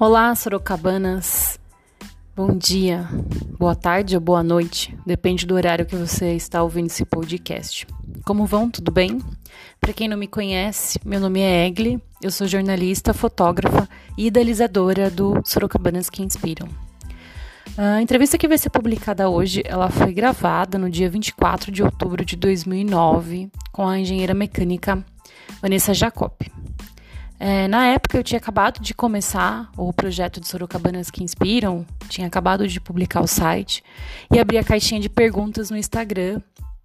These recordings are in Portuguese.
Olá, Sorocabanas. Bom dia, boa tarde ou boa noite, depende do horário que você está ouvindo esse podcast. Como vão? Tudo bem? Para quem não me conhece, meu nome é Egli, eu sou jornalista, fotógrafa e idealizadora do Sorocabanas que Inspiram. A entrevista que vai ser publicada hoje, ela foi gravada no dia 24 de outubro de 2009 com a engenheira mecânica Vanessa Jacob. É, na época eu tinha acabado de começar o projeto de Sorocabanas que Inspiram, tinha acabado de publicar o site e abri a caixinha de perguntas no Instagram,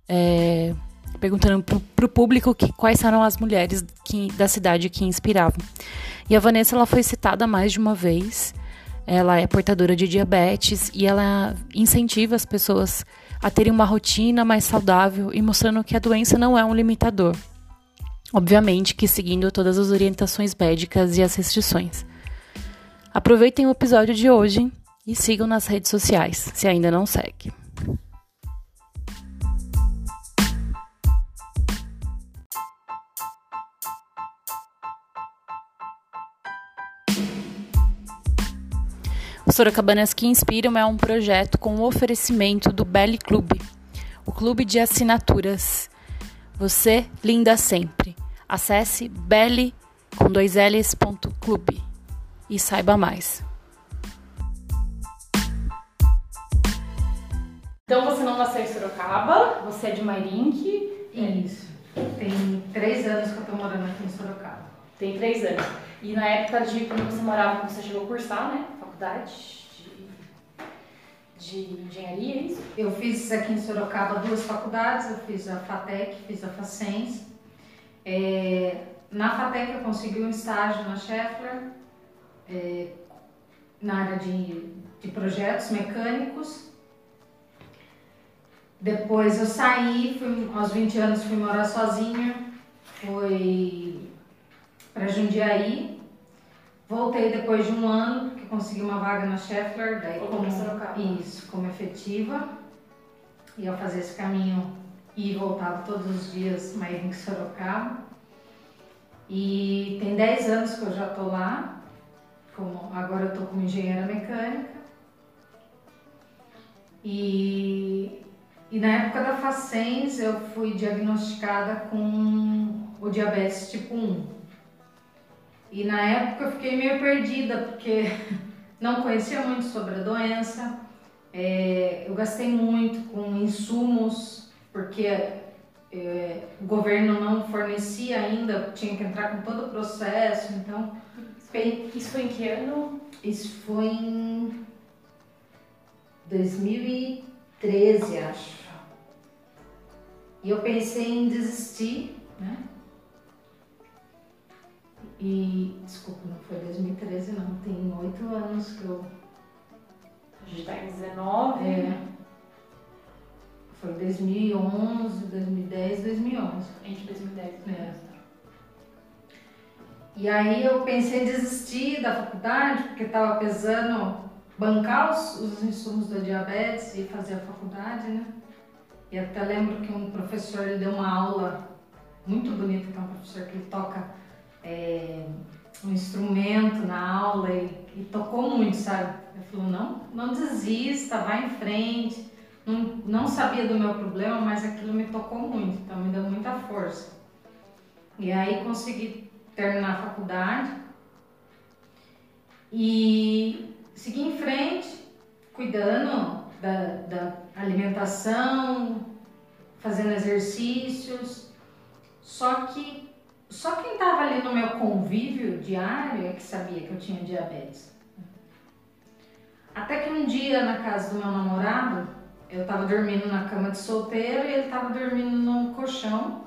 é, perguntando para o público que, quais eram as mulheres que, da cidade que inspiravam. E a Vanessa ela foi citada mais de uma vez. Ela é portadora de diabetes e ela incentiva as pessoas a terem uma rotina mais saudável e mostrando que a doença não é um limitador. Obviamente que seguindo todas as orientações médicas e as restrições. Aproveitem o episódio de hoje e sigam nas redes sociais, se ainda não segue. O Sorocabanas que Inspiram é um projeto com o oferecimento do Belly Club, o clube de assinaturas. Você linda sempre. Acesse belly com dois L's, ponto, clube, e saiba mais. Então você não nasceu em Sorocaba, você é de Mairink. Isso. Tem três anos que eu tô morando aqui em Sorocaba. Tem três anos. E na época de quando você morava, quando você chegou a cursar, né? Faculdade de, de engenharia, é isso? Eu fiz aqui em Sorocaba duas faculdades, eu fiz a FATEC, fiz a FACENS é, na FATEC eu consegui um estágio na Scheffler, é, na área de, de projetos mecânicos. Depois eu saí, fui, aos 20 anos fui morar sozinha, fui para Jundiaí. Voltei depois de um ano, porque consegui uma vaga na Scheffler, daí como, isso, como efetiva. E ao fazer esse caminho e voltava todos os dias mais em Sorocaba. E tem 10 anos que eu já estou lá, como, agora eu estou como engenheira mecânica. E, e na época da Facens eu fui diagnosticada com o diabetes tipo 1. E na época eu fiquei meio perdida, porque não conhecia muito sobre a doença. É, eu gastei muito com insumos porque é, o governo não fornecia ainda, tinha que entrar com todo o processo, então... Isso foi em que ano? Isso foi em 2013, acho. E eu pensei em desistir, né? E, desculpa, não foi 2013 não, tem oito anos que eu... A gente tá em 19. É. Foi 2011, 2010, 2011. Entre 2010 e 2011. É. E aí eu pensei em desistir da faculdade, porque estava pesando bancar os, os insumos da diabetes e fazer a faculdade, né? E até lembro que um professor ele deu uma aula muito bonita, que é um professor que toca é, um instrumento na aula e, e, tocou muito, sabe? Ele falou, não, não desista, vai em frente não, não sabia do meu problema, mas aquilo me tocou muito, então me deu muita força. E aí consegui terminar a faculdade e seguir em frente, cuidando da, da alimentação, fazendo exercícios. Só que só quem estava ali no meu convívio diário é que sabia que eu tinha diabetes. Até que um dia na casa do meu namorado, eu tava dormindo na cama de solteiro e ele tava dormindo no colchão.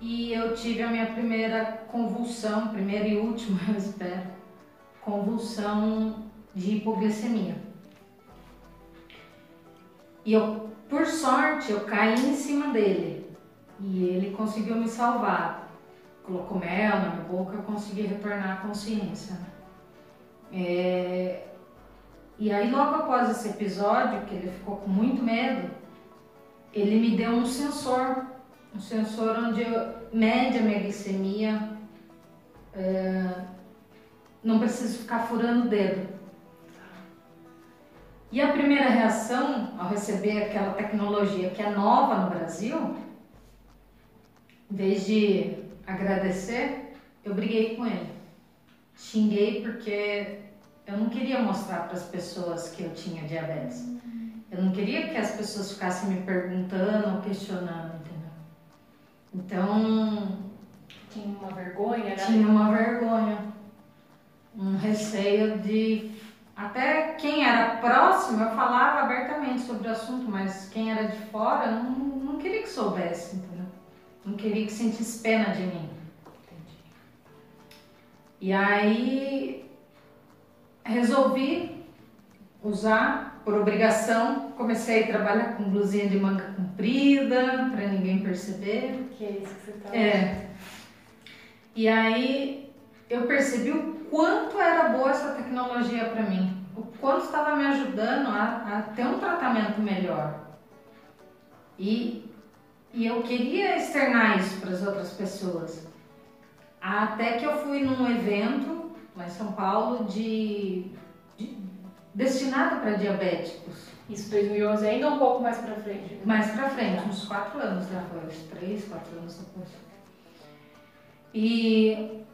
E eu tive a minha primeira convulsão, primeira e última, eu espero, convulsão de hipoglicemia. E eu, por sorte, eu caí em cima dele e ele conseguiu me salvar. Colocou mel na minha boca, eu consegui retornar à consciência. Né? É, e aí, logo após esse episódio, que ele ficou com muito medo, ele me deu um sensor, um sensor onde eu mede a minha glicemia é, não preciso ficar furando o dedo. E a primeira reação ao receber aquela tecnologia que é nova no Brasil, em vez de agradecer, eu briguei com ele. Xinguei porque eu não queria mostrar para as pessoas que eu tinha diabetes. Eu não queria que as pessoas ficassem me perguntando ou questionando, entendeu? Então. Tinha uma vergonha, né? Tinha uma vergonha. Um receio de. Até quem era próximo, eu falava abertamente sobre o assunto, mas quem era de fora não, não queria que soubesse, entendeu? Não queria que sentisse pena de mim. Entendi. E aí resolvi usar por obrigação. Comecei a trabalhar com blusinha de manga comprida, para ninguém perceber. Que é isso que você tá É. E aí eu percebi o quanto era boa essa tecnologia para mim, o quanto estava me ajudando a, a, ter um tratamento melhor. E, e eu queria externar isso para as outras pessoas. Até que eu fui num evento lá em São Paulo de, de destinado para diabéticos. Isso 2011 ainda um pouco mais para frente. Né? Mais para frente, uns quatro anos depois, três, quatro anos depois. E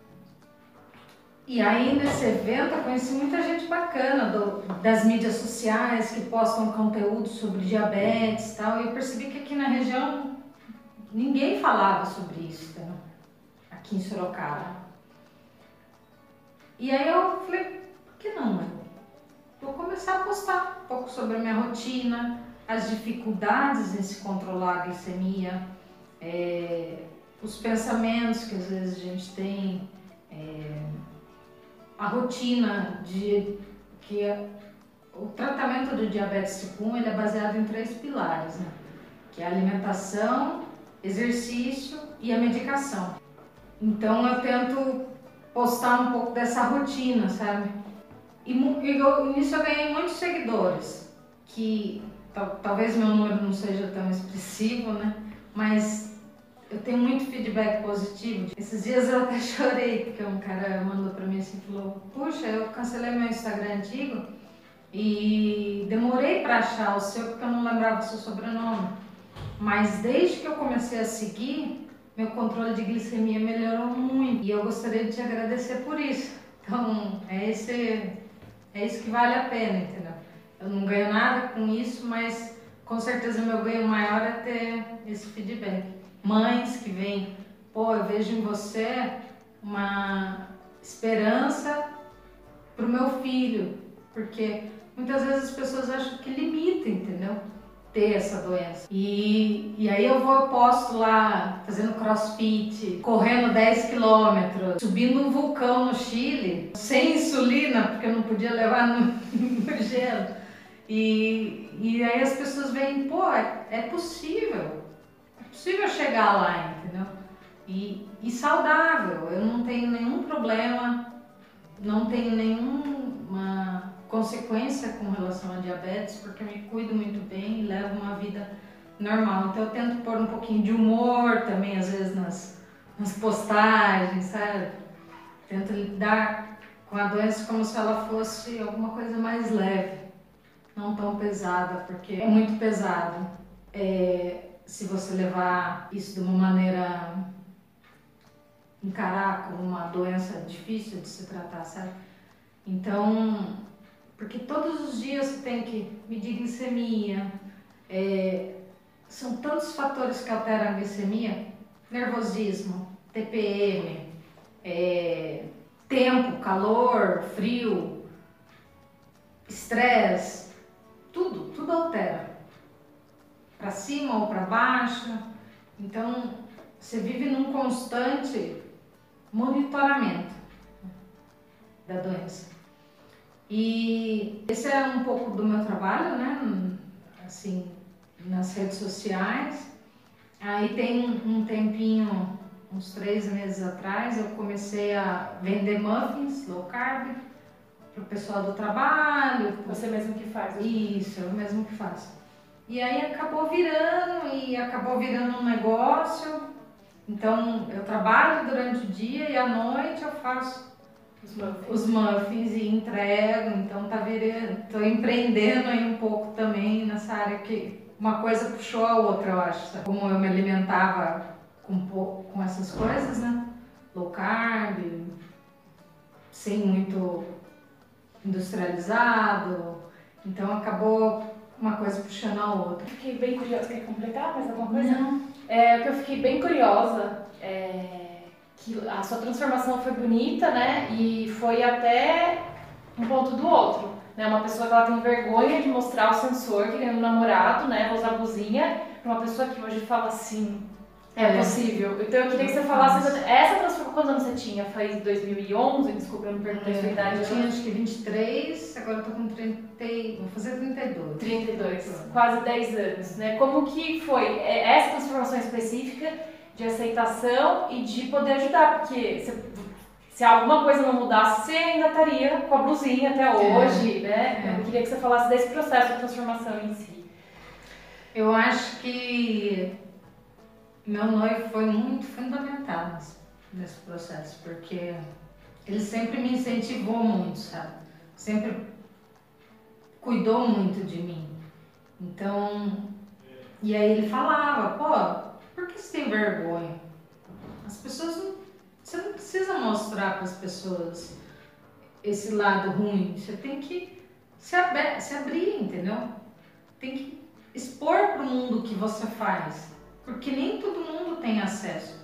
e aí nesse evento eu conheci muita gente bacana do, das mídias sociais que postam conteúdo sobre diabetes e tal. E eu percebi que aqui na região ninguém falava sobre isso, tá? aqui em Sorocaba. E aí eu falei, por que não, mãe? Vou começar a postar um pouco sobre a minha rotina, as dificuldades em se controlar a glicemia, é, os pensamentos que às vezes a gente tem, é, a rotina de que a, o tratamento do diabetes tipo 1 ele é baseado em três pilares, né? que é a alimentação, exercício e a medicação. Então eu tento postar um pouco dessa rotina, sabe? E, eu, nisso eu ganhei muitos seguidores, que talvez meu número não seja tão expressivo, né? Mas eu tenho muito feedback positivo. Esses dias eu até chorei, porque um cara mandou pra mim assim, falou, puxa, eu cancelei meu Instagram antigo e demorei para achar o seu porque eu não lembrava o seu sobrenome. Mas desde que eu comecei a seguir, meu controle de glicemia melhorou muito e eu gostaria de te agradecer por isso. Então, é esse é isso que vale a pena, entendeu? Eu não ganho nada com isso, mas com certeza meu ganho maior é ter esse feedback. Mães que vêm, pô, eu vejo em você uma esperança pro meu filho, porque muitas vezes as pessoas acham que limita, entendeu? Ter essa doença. E, e aí eu vou, posto lá fazendo crossfit, correndo 10 quilômetros, subindo um vulcão no Chile, sem insulina, porque eu não podia levar no, no gelo. E, e aí as pessoas veem, pô, é, é possível, é possível chegar lá, entendeu? E, e saudável, eu não tenho nenhum problema, não tenho nenhuma consequência com relação a diabetes, porque eu me cuido muito bem e levo uma vida normal. Então eu tento pôr um pouquinho de humor também, às vezes, nas, nas postagens, sabe? Tento lidar com a doença como se ela fosse alguma coisa mais leve, não tão pesada, porque é muito pesado. É, se você levar isso de uma maneira encarar como uma doença difícil de se tratar, sabe? Então, porque todos os dias você tem que medir glicemia, é, são tantos fatores que alteram a glicemia, nervosismo, TPM, é, tempo, calor, frio, estresse, tudo, tudo altera. Para cima ou para baixo. Então, você vive num constante monitoramento da doença. E esse é um pouco do meu trabalho, né? Assim, nas redes sociais. Aí tem um tempinho, uns três meses atrás, eu comecei a vender muffins low carb para o pessoal do trabalho. Você mesmo que faz? Né? Isso, eu mesmo que faço. E aí acabou virando e acabou virando um negócio. Então eu trabalho durante o dia e à noite eu faço Os muffins. os muffins e entrego, então tá virando, tô empreendendo aí um pouco também nessa área que uma coisa puxou a outra, eu acho. sabe? Como eu me alimentava com, com essas coisas, né? Low carb, sem muito industrializado, então acabou uma coisa puxando a outra. Fiquei bem curiosa. Quer completar mais alguma coisa? Não. É, o que eu fiquei bem curiosa é que a sua transformação foi bonita, né? E foi até um ponto do outro. Né? Uma pessoa que ela tem vergonha de mostrar o sensor que ganhou um namorado, né? Vou usar a blusinha. Uma pessoa que hoje fala assim, é, É. possível. Então eu queria que você falasse essa transformação. Quantos anos você tinha? Foi em 2011? Desculpa, eu não perguntei a sua idade. Eu tinha acho que 23, agora eu tô com 30, e- vou fazer 32. 32, quase 10 anos, né? Como que foi é, essa transformação específica de aceitação e de poder ajudar? Porque se, se alguma coisa não mudasse, você ainda estaria com a blusinha até hoje, né? É. Eu queria que você falasse desse processo de transformação em si. Eu acho que meu noivo foi muito fundamental nesse processo, porque ele sempre me incentivou muito, sabe? Sempre cuidou muito de mim. Então, e aí ele falava, pô, você tem vergonha? As pessoas não. Você não precisa mostrar para as pessoas esse lado ruim. Você tem que se, abe- se abrir, entendeu? Tem que expor para o mundo o que você faz, porque nem todo mundo tem acesso.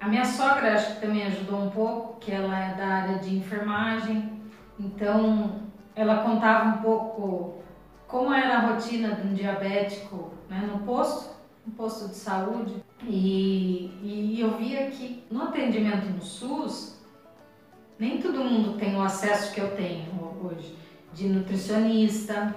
A minha sogra acho que também ajudou um pouco, que ela é da área de enfermagem, então ela contava um pouco como era a rotina de um diabético né, no posto, no posto de saúde. E, e eu via que no atendimento no SUS, nem todo mundo tem o acesso que eu tenho hoje, de nutricionista,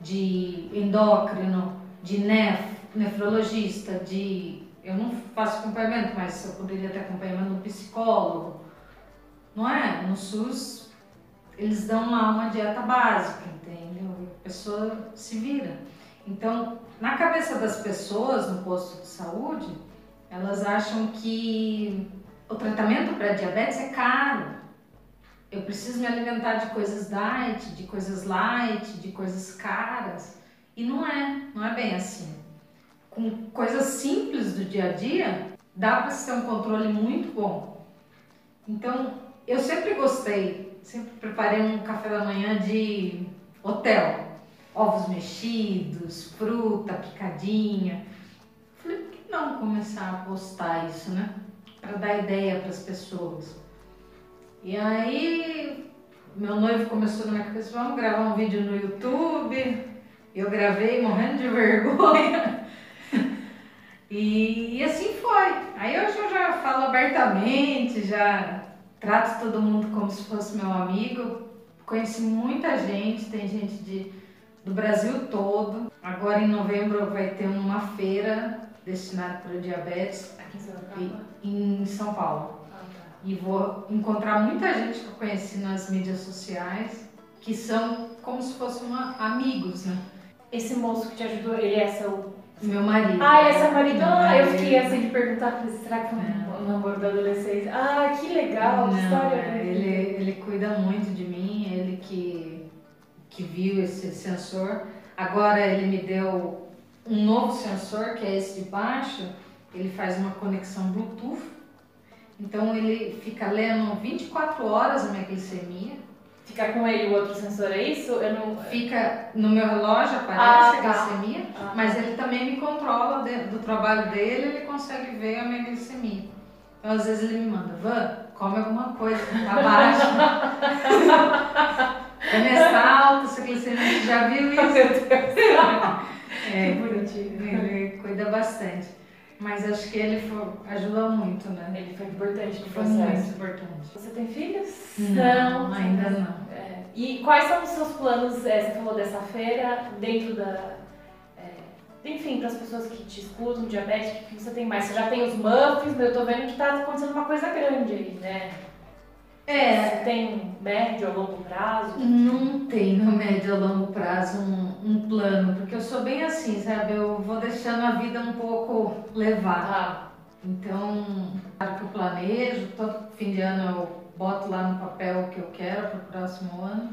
de endócrino, de nef, nefrologista, de. Eu não faço acompanhamento, mas eu poderia ter acompanhamento no psicólogo. Não é? No SUS, eles dão lá uma dieta básica, entendeu? A pessoa se vira. Então, na cabeça das pessoas no posto de saúde, elas acham que o tratamento para diabetes é caro. Eu preciso me alimentar de coisas diet, de coisas light, de coisas caras. E não é, não é bem assim. Com coisas simples do dia a dia, dá para se ter um controle muito bom. Então, eu sempre gostei, sempre preparei um café da manhã de hotel. Ovos mexidos, fruta picadinha. Falei, por que não começar a postar isso, né? Para dar ideia para as pessoas. E aí, meu noivo começou na minha cabeça, vamos gravar um vídeo no YouTube. Eu gravei morrendo de vergonha. E, e assim foi. Aí hoje eu já falo abertamente, já trato todo mundo como se fosse meu amigo. Conheci muita gente, tem gente de, do Brasil todo. Agora em novembro vai ter uma feira destinada para o diabetes Aqui em Sorocaba? em São Paulo. Ah, tá. E vou encontrar muita gente que eu conheci nas mídias sociais, que são como se fossem uma- amigos, né? Esse moço que te ajudou, ele é seu. Meu marido. Ah, ele é seu marido? Ah, eu fiquei assim de perguntar, será que é um, namoro da adolescência? Ah, que legal, que Não, história. é, ele, ele cuida muito de mim, ele que, que viu esse sensor. Agora ele me deu um novo sensor, que é esse de baixo, ele faz uma conexão Bluetooth. Então ele fica lendo 24 horas a minha glicemia. Ficar com ele o outro sensor, é isso? Eu não. Fica no meu relógio, aparece Ah, a tá. glicemia, Ah. mas ele também me controla do trabalho dele, ele consegue ver a minha glicemia. Então às vezes ele me manda, Van, come alguma coisa, tá baixa. Alta, sua glicemia, você já viu isso? É, Que bonitinho. ele cuida bastante. Mas acho que ele foi- ajuda muito, né? Ele foi importante no Foi muito importante. Você tem filhos? Não, ainda não. É. E quais são os seus planos? é, você falou dessa feira, dentro da. é, enfim, para as pessoas que te escutam, diabético, o que você tem mais? Você já tem os muffins, mas eu tô vendo que tá acontecendo uma coisa grande aí, né? É, tem médio a longo prazo? Não tenho médio a longo prazo um, um plano, porque eu sou bem assim, sabe? Eu vou deixando a vida um pouco levar. Ah, Então, claro que eu planejo, todo fim de ano eu boto lá no papel o que eu quero para o próximo ano,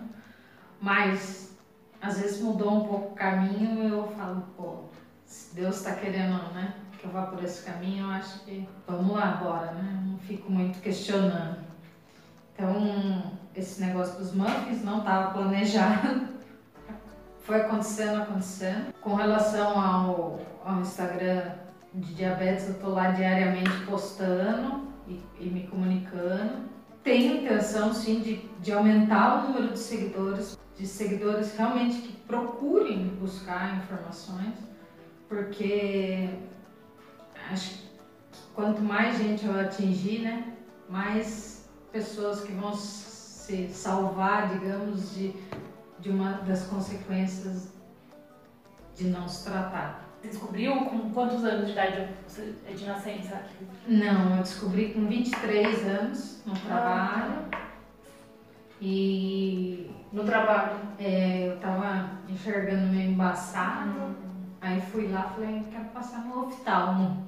mas às vezes mudou um pouco o caminho e eu falo, pô, se Deus está querendo, né, que eu vá por esse caminho, eu acho que vamos lá, bora, né? Não fico muito questionando. Então, esse negócio dos muffins não estava planejado. Foi acontecendo, acontecendo. Com relação ao, ao Instagram de diabetes, eu tô lá diariamente postando e, e me comunicando. Tenho intenção, sim, de, de aumentar o número de seguidores, de seguidores realmente que procurem buscar informações, porque acho que quanto mais gente eu atingir, né, mais pessoas que vão se salvar, digamos, de, de uma das consequências de não se tratar. Você descobriu com quantos anos de idade é de nascença? Não, eu descobri com 23 anos no trabalho. Ah. E. No trabalho? É, eu tava enxergando meio embaçado. Hum. Aí fui lá falei, quero passar no oftalmo.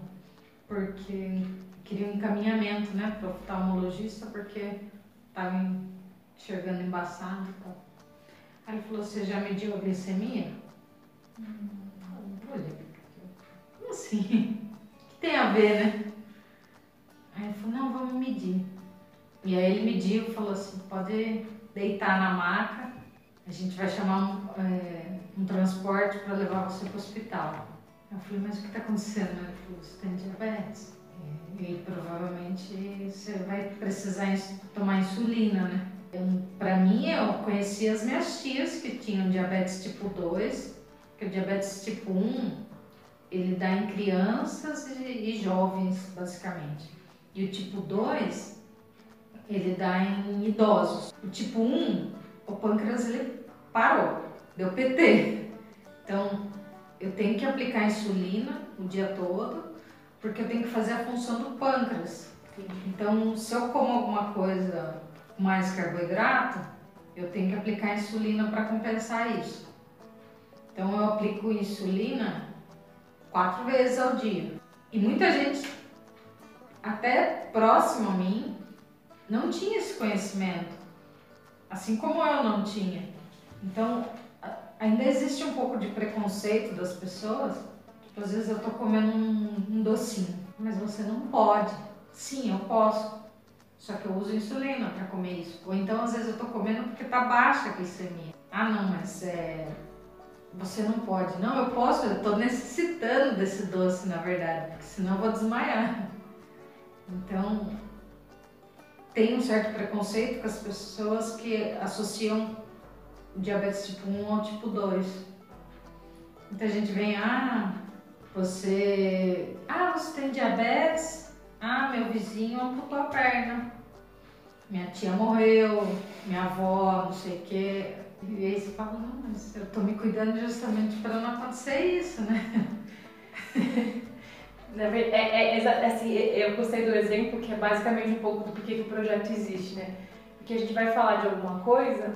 Porque queria um encaminhamento, né, para oftalmologista, porque tava enxergando embaçado. Aí ele falou, você já mediu a glicemia? Hum. Como assim? O que tem a ver, né? Aí ele falou, não, vamos medir. E aí ele mediu e falou assim, pode deitar na maca, a gente vai chamar um, é, um transporte para levar você para o hospital. Eu falei, mas o que está acontecendo? Ele falou, você tem diabetes. E provavelmente você vai precisar tomar insulina, né? Para mim, eu conheci as minhas tias que tinham diabetes tipo 2, que o diabetes tipo 1 ele dá em crianças e, e jovens, basicamente. E o tipo 2, ele dá em idosos. O tipo 1, o pâncreas ele parou, deu PT. Então, eu tenho que aplicar insulina o dia todo, porque eu tenho que fazer a função do pâncreas. Então, se eu como alguma coisa mais carboidrato, eu tenho que aplicar insulina para compensar isso. Então eu aplico insulina quatro vezes ao dia. E muita gente, até próximo a mim, não tinha esse conhecimento, assim como eu não tinha. Então ainda existe um pouco de preconceito das pessoas. Às vezes eu tô comendo um, um docinho, mas você não pode. Sim, eu posso. Só que eu uso insulina para comer isso. Ou então, às vezes, eu tô comendo porque tá baixa a glicemia. Ah, não, mas é... você não pode. Não, eu posso, eu tô necessitando desse doce, na verdade, porque senão eu vou desmaiar. Então, tem um certo preconceito com as pessoas que associam diabetes tipo 1 ao tipo 2. Muita gente vem, ah, você. Ah, você tem diabetes? Ah, meu vizinho amputou a perna. Minha tia morreu, minha avó, não sei o quê. E aí você fala, não, mas eu tô me cuidando justamente para não acontecer isso, né? é, é, é, assim, eu gostei do exemplo que é basicamente um pouco do porquê que o projeto existe, né? Porque a gente vai falar de alguma coisa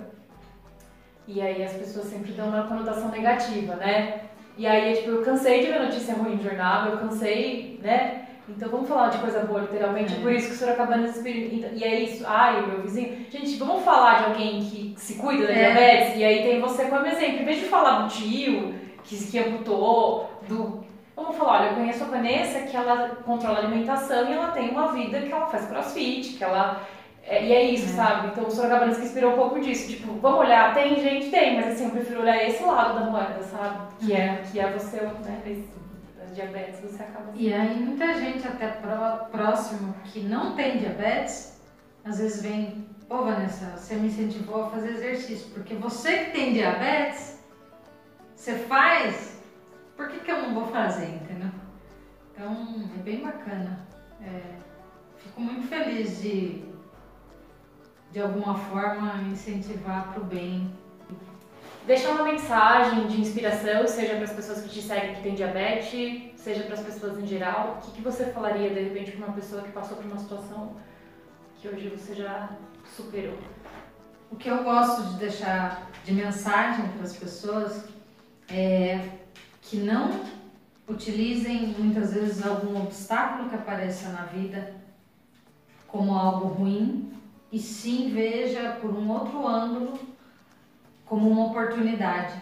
e aí as pessoas sempre dão uma conotação negativa, né? E aí, tipo, eu cansei de ver notícia ruim no jornal, eu cansei, né? Então vamos falar de coisa boa, literalmente. É, por isso que o Sorocabana experimenta. E é isso. Ai, meu vizinho. Gente, vamos falar de alguém que se cuida da é. diabetes. E aí tem você como exemplo. Em vez de falar do tio que, que amputou, do. Vamos falar, olha, eu conheço a Vanessa que ela controla a alimentação e ela tem uma vida que ela faz crossfit, que ela. É, e é isso, é. sabe? Então o Sorocabana se inspirou um pouco disso. Tipo, vamos olhar, tem gente, tem, mas assim, eu prefiro olhar esse lado da moeda, sabe? Que é, que é você, né? Esse, diabetes, você acaba E aí muita gente até pró, próximo que não tem diabetes, às vezes vem, pô Vanessa, você me incentivou a fazer exercício, porque você que tem diabetes, você faz, por que, que eu não vou fazer, entendeu? Então é bem bacana. É, fico muito feliz de, de alguma forma, incentivar para o bem deixar uma mensagem de inspiração, seja para as pessoas que te seguem que têm diabetes, seja para as pessoas em geral. O que, que você falaria de repente para uma pessoa que passou por uma situação que hoje você já superou? O que eu gosto de deixar de mensagem para as pessoas é que não utilizem muitas vezes algum obstáculo que apareça na vida como algo ruim e sim veja por um outro ângulo como uma oportunidade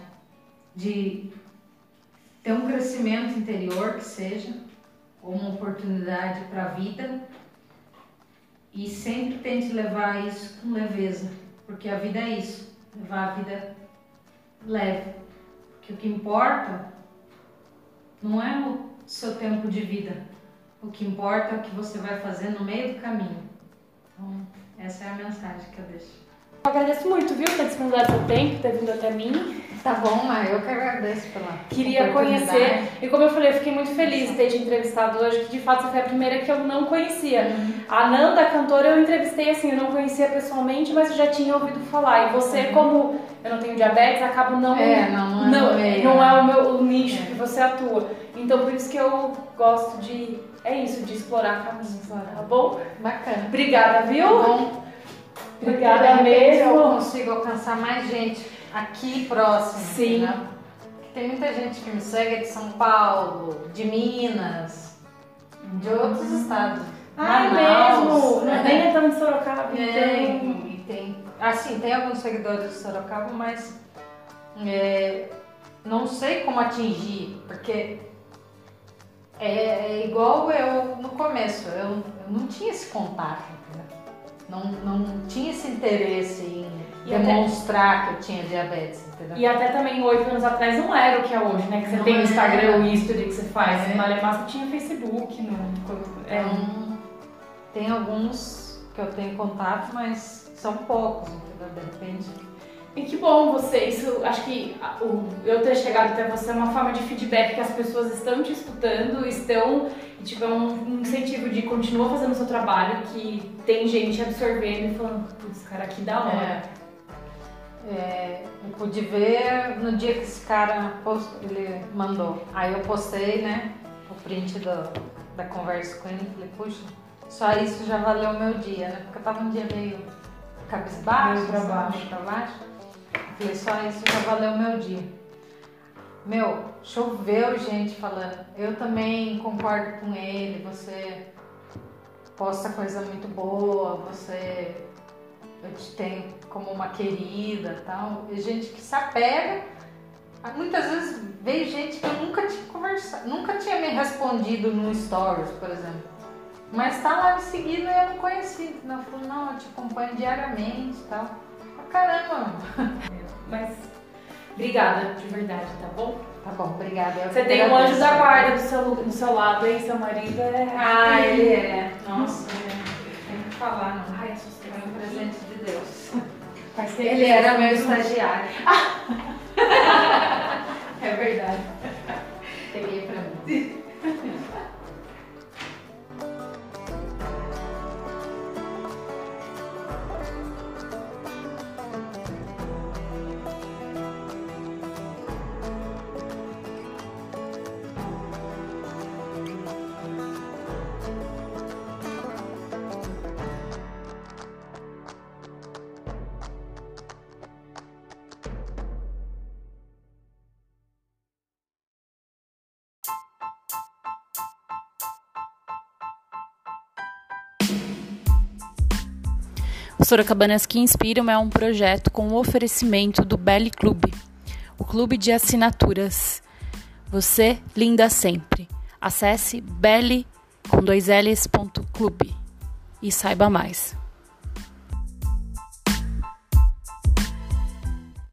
de ter um crescimento interior que seja, ou uma oportunidade para a vida e sempre tente levar isso com leveza, porque a vida é isso, levar a vida leve. Porque o que importa não é o seu tempo de vida, o que importa é o que você vai fazer no meio do caminho. Então, essa é a mensagem que eu deixo. Eu agradeço muito, viu, ter disponibilizado seu tempo, ter vindo até mim. Tá bom, mas eu que agradeço pela Queria conhecer, e como eu falei, eu fiquei muito feliz de ter te entrevistado hoje, que de fato você foi a primeira que eu não conhecia. Uhum. A Nanda, a cantora, eu entrevistei assim, eu não conhecia pessoalmente, mas eu já tinha ouvido falar. E você, uhum. como eu não tenho diabetes, acabo não... É, não, não, não, é, não é o meu o nicho é. que você atua. Então por isso que eu gosto de, é isso, de explorar caminhos, tá bom? Bacana. Obrigada, viu? Tá bom. Obrigada mesmo. Eu consigo alcançar mais gente aqui próximo. Sim. Né? Tem muita gente que me segue de São Paulo, de Minas, de outros estados. Ah, é mesmo? Né? Nem é tão de Sorocaba. É, então. e tem, assim, tem alguns seguidores de Sorocaba, mas é, não sei como atingir, porque é, é, igual eu no começo, eu, eu não tinha esse contato, entendeu? Não, não tinha esse interesse em e demonstrar até... que eu tinha diabetes, entendeu? E até também oito anos atrás não era o que é hoje, né? Que você não tem o Instagram, o history que você faz. É. Malemar você tinha Facebook, não. É. Então, tem alguns que eu tenho contato, mas são poucos, entendeu? De repente bom você, isso, acho que o, eu ter chegado até você é uma forma de feedback que as pessoas estão te escutando, estão, e tipo, é um incentivo de continuar fazendo o seu trabalho, que tem gente absorvendo e falando, putz, cara, que da hora. É. É, eu pude ver no dia que esse cara post, ele mandou. Aí eu postei, né, o print do, da conversa com ele e falei, puxa, só isso já valeu o meu dia, né? Porque eu tava um dia meio cabisbaixo, meio pra baixo. Pra baixo. Falei, só isso já valeu meu dia. Meu, choveu gente falando. Eu também concordo com ele. Você posta coisa muito boa. Você eu te tenho como uma querida tal. E gente que se apega. Muitas vezes veio gente que eu nunca tinha conversado, nunca tinha me respondido no stories, por exemplo. Mas tá lá me seguindo e eu não conheci. Não, eu falei, não, eu te acompanho diariamente e tal. Caramba! Mas obrigada, de verdade, tá bom? Tá bom, obrigada. Você tem um anjo da guarda do seu, do seu lado, hein? Seu marido é. Ah, ele é. Nossa, tem que falar, não. Ai, assustei. Foi um presente de Deus. Ele era meu estagiário. é verdade. Peguei pra mim. O Sorocabanas que Inspiram é um projeto com o oferecimento do Belly Club, o clube de assinaturas. Você linda sempre. Acesse belly com dois L's, ponto, clube e saiba mais.